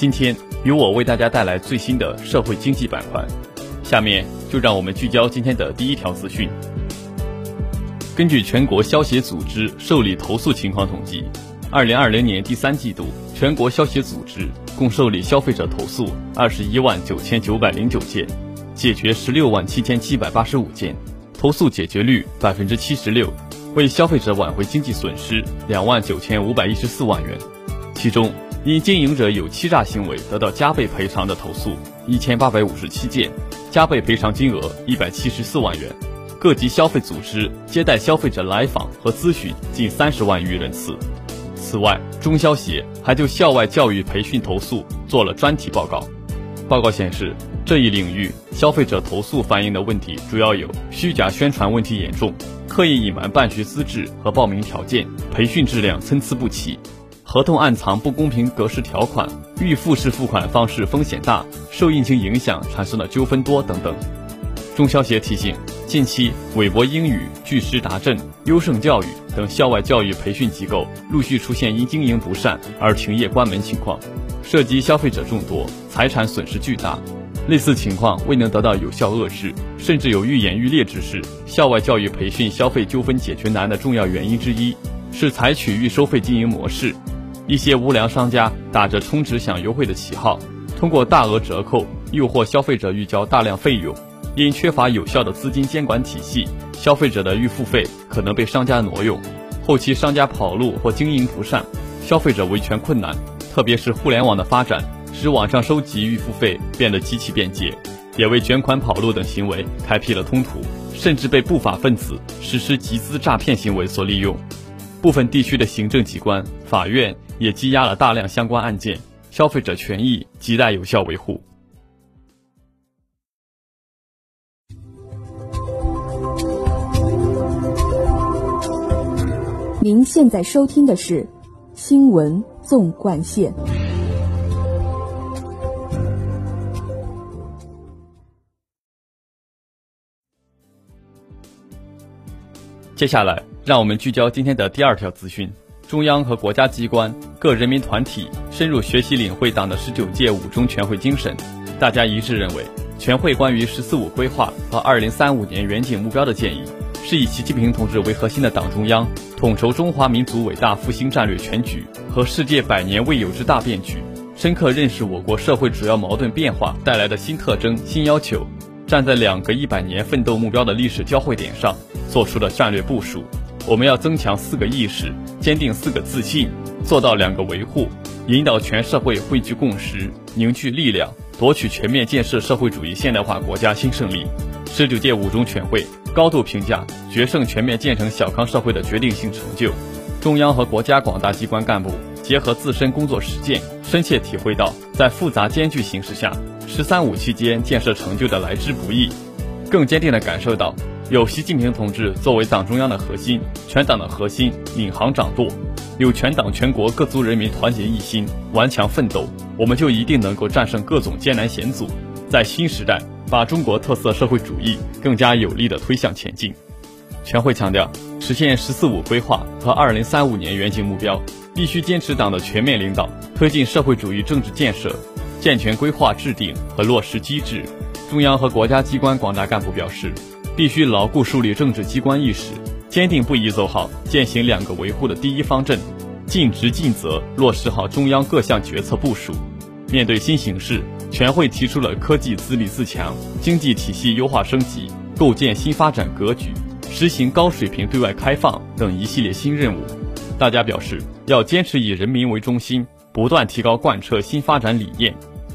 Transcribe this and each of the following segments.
今天由我为大家带来最新的社会经济板块。下面就让我们聚焦今天的第一条资讯。根据全国消协组织受理投诉情况统计，二零二零年第三季度，全国消协组织共受理消费者投诉二十一万九千九百零九件。解决十六万七千七百八十五件，投诉解决率百分之七十六，为消费者挽回经济损失两万九千五百一十四万元。其中，因经营者有欺诈行为得到加倍赔偿的投诉一千八百五十七件，加倍赔偿金额一百七十四万元。各级消费组织接待消费者来访和咨询近三十万余人次。此外，中消协还就校外教育培训投诉做了专题报告。报告显示。这一领域消费者投诉反映的问题主要有虚假宣传问题严重，刻意隐瞒办学资质和报名条件，培训质量参差不齐，合同暗藏不公平格式条款，预付式付款方式风险大，受疫情影响产生的纠纷多等等。中消协提醒，近期韦博英语、巨师达阵、优胜教育等校外教育培训机构陆续出现因经营不善而停业关门情况，涉及消费者众多，财产损失巨大。类似情况未能得到有效遏制，甚至有愈演愈烈之势。校外教育培训消费纠纷解决难的重要原因之一，是采取预收费经营模式。一些无良商家打着充值享优惠的旗号，通过大额折扣诱惑消费者预交大量费用。因缺乏有效的资金监管体系，消费者的预付费可能被商家挪用。后期商家跑路或经营不善，消费者维权困难。特别是互联网的发展。使网上收集预付费变得极其便捷，也为卷款跑路等行为开辟了通途，甚至被不法分子实施集资诈骗行为所利用。部分地区的行政机关、法院也积压了大量相关案件，消费者权益亟待有效维护。您现在收听的是《新闻纵贯线》。接下来，让我们聚焦今天的第二条资讯：中央和国家机关、各人民团体深入学习领会党的十九届五中全会精神，大家一致认为，全会关于“十四五”规划和二零三五年远景目标的建议，是以习近平同志为核心的党中央统筹中华民族伟大复兴战略全局和世界百年未有之大变局，深刻认识我国社会主要矛盾变化带来的新特征、新要求。站在两个一百年奋斗目标的历史交汇点上，做出的战略部署。我们要增强四个意识，坚定四个自信，做到两个维护，引导全社会汇聚共识、凝聚力量，夺取全面建设社会主义现代化国家新胜利。十九届五中全会高度评价决胜全面建成小康社会的决定性成就。中央和国家广大机关干部结合自身工作实践，深切体会到在复杂艰巨形势下。“十三五”期间建设成就的来之不易，更坚定地感受到，有习近平同志作为党中央的核心、全党的核心领航掌舵，有全党全国各族人民团结一心、顽强奋斗，我们就一定能够战胜各种艰难险阻，在新时代把中国特色社会主义更加有力地推向前进。全会强调，实现“十四五”规划和二零三五年远景目标，必须坚持党的全面领导，推进社会主义政治建设。健全规划制定和落实机制，中央和国家机关广大干部表示，必须牢固树立政治机关意识，坚定不移走好践行两个维护的第一方阵，尽职尽责落实好中央各项决策部署。面对新形势，全会提出了科技自立自强、经济体系优化升级、构建新发展格局、实行高水平对外开放等一系列新任务。大家表示，要坚持以人民为中心，不断提高贯彻新发展理念。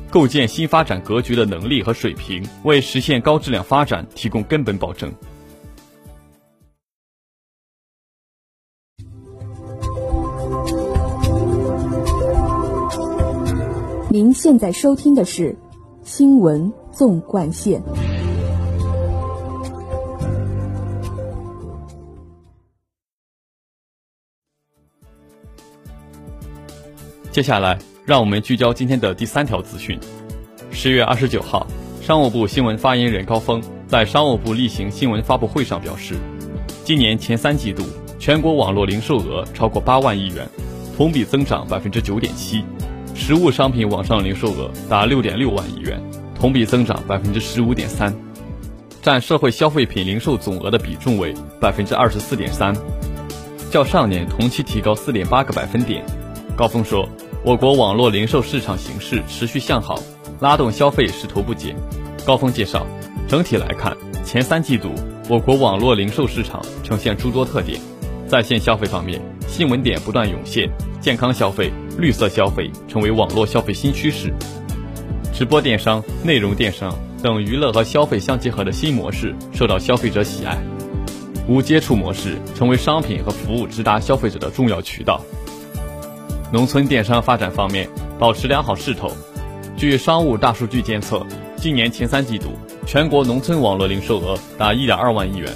构建新发展格局的能力和水平，为实现高质量发展提供根本保证。您现在收听的是《新闻纵贯线》。接下来，让我们聚焦今天的第三条资讯。十月二十九号，商务部新闻发言人高峰在商务部例行新闻发布会上表示，今年前三季度全国网络零售额超过八万亿元，同比增长百分之九点七；实物商品网上零售额达六点六万亿元，同比增长百分之十五点三，占社会消费品零售总额的比重为百分之二十四点三，较上年同期提高四点八个百分点。高峰说。我国网络零售市场形势持续向好，拉动消费势头不减。高峰介绍，整体来看，前三季度我国网络零售市场呈现诸多特点。在线消费方面，新闻点不断涌现，健康消费、绿色消费成为网络消费新趋势。直播电商、内容电商等娱乐和消费相结合的新模式受到消费者喜爱。无接触模式成为商品和服务直达消费者的重要渠道。农村电商发展方面保持良好势头。据商务大数据监测，今年前三季度全国农村网络零售额达1.2万亿元，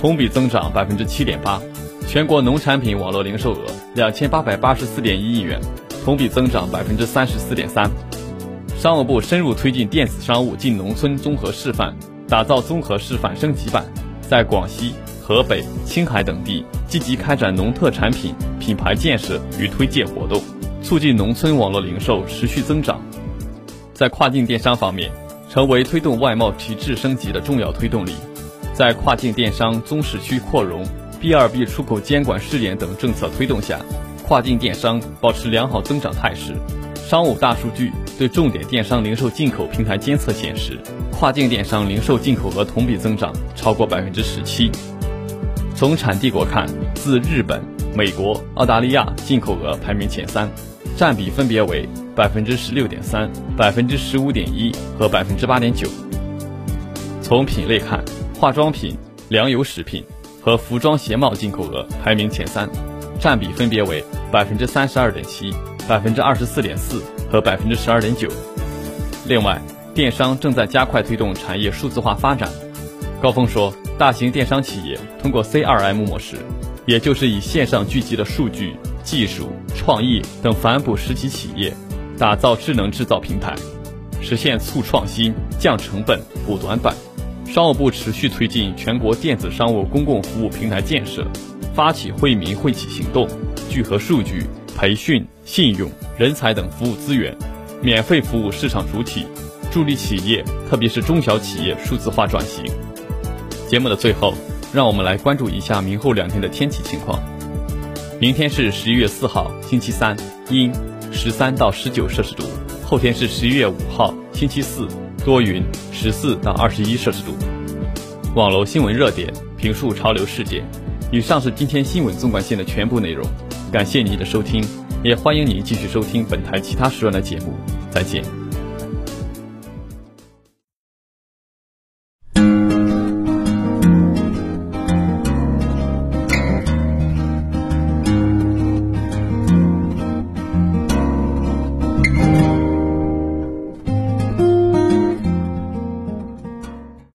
同比增长百分之七点八；全国农产品网络零售额2884.1亿元，同比增长百分之三十四点三。商务部深入推进电子商务进农村综合示范，打造综合示范升级版，在广西。河北、青海等地积极开展农特产品品牌建设与推介活动，促进农村网络零售持续增长。在跨境电商方面，成为推动外贸提质升级的重要推动力。在跨境电商综市区扩容、B2B 出口监管试点等政策推动下，跨境电商保持良好增长态势。商务大数据对重点电商零售进口平台监测显示，跨境电商零售进口额同比增长超过百分之十七。从产地国看，自日本、美国、澳大利亚进口额排名前三，占比分别为百分之十六点三、百分之十五点一和百分之八点九。从品类看，化妆品、粮油食品和服装鞋帽进口额排名前三，占比分别为百分之三十二点七、百分之二十四点四和百分之十二点九。另外，电商正在加快推动产业数字化发展。高峰说。大型电商企业通过 CRM 模式，也就是以线上聚集的数据、技术、创意等反哺实体企业，打造智能制造平台，实现促创新、降成本、补短板。商务部持续推进全国电子商务公共服务平台建设，发起惠民惠企行动，聚合数据、培训、信用、人才等服务资源，免费服务市场主体，助力企业，特别是中小企业数字化转型。节目的最后，让我们来关注一下明后两天的天气情况。明天是十一月四号，星期三，阴，十三到十九摄氏度；后天是十一月五号，星期四，多云，十四到二十一摄氏度。网络新闻热点，评述潮流事件。以上是今天新闻纵贯线的全部内容，感谢您的收听，也欢迎您继续收听本台其他时段的节目。再见。